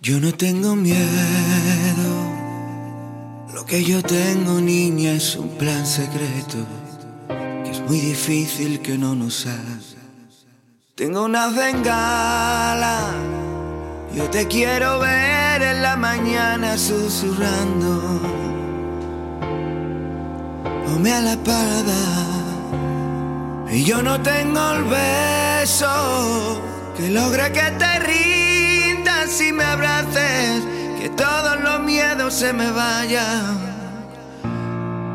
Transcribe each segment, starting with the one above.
Yo no tengo miedo. Lo que yo tengo, niña, es un plan secreto. Que es muy difícil que no nos haga. Tengo una bengala. Yo te quiero ver en la mañana susurrando. Ponme a la parada. Y yo no tengo el beso que logre que te rindas y me abraces, que todos los miedos se me vayan.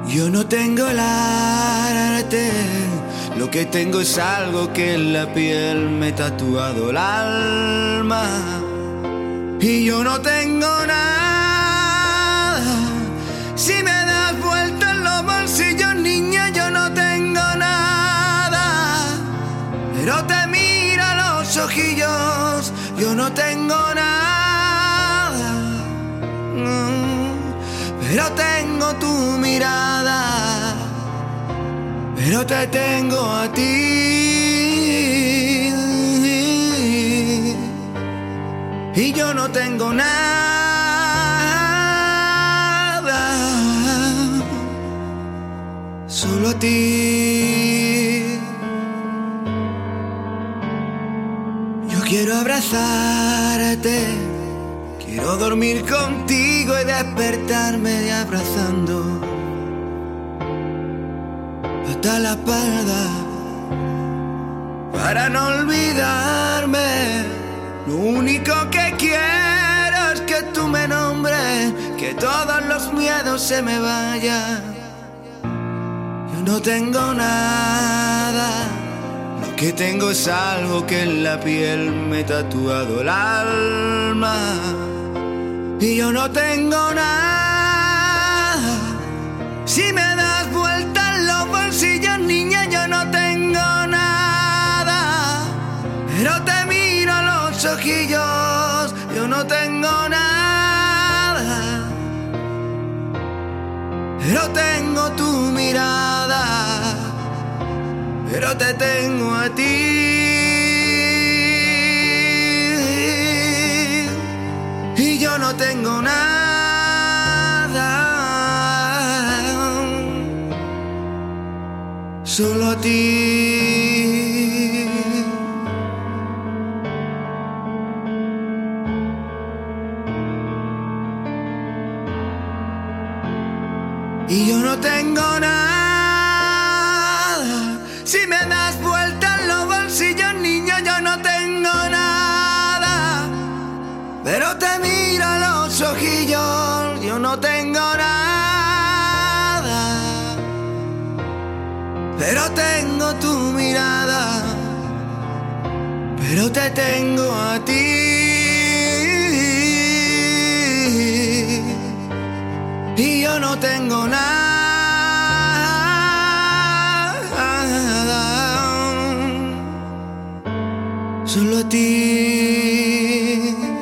Yo no tengo el arte, lo que tengo es algo que en la piel me he tatuado el alma. Y yo no tengo nada, si me das vuelta en los bolsillos, niña, yo no tengo nada. Pero te miro los ojillos, yo no tengo nada. Pero tengo tu mirada, pero te tengo a ti. Y yo no tengo nada, solo a ti. Quiero abrazarte, quiero dormir contigo y despertarme abrazando hasta la espalda para no olvidarme. Lo único que quiero es que tú me nombres, que todos los miedos se me vayan. Yo no tengo nada. Que tengo es algo que en la piel me he tatuado el alma. Y yo no tengo nada. Si me das vuelta en los bolsillos, niña, yo no tengo nada. Pero te miro los ojillos, yo no tengo nada. Pero tengo tu pero te tengo a ti. Y yo no tengo nada, solo a ti. Y yo no tengo nada. Ojillos, yo no tengo nada. Pero tengo tu mirada, pero te tengo a ti. Y yo no tengo nada, solo a ti.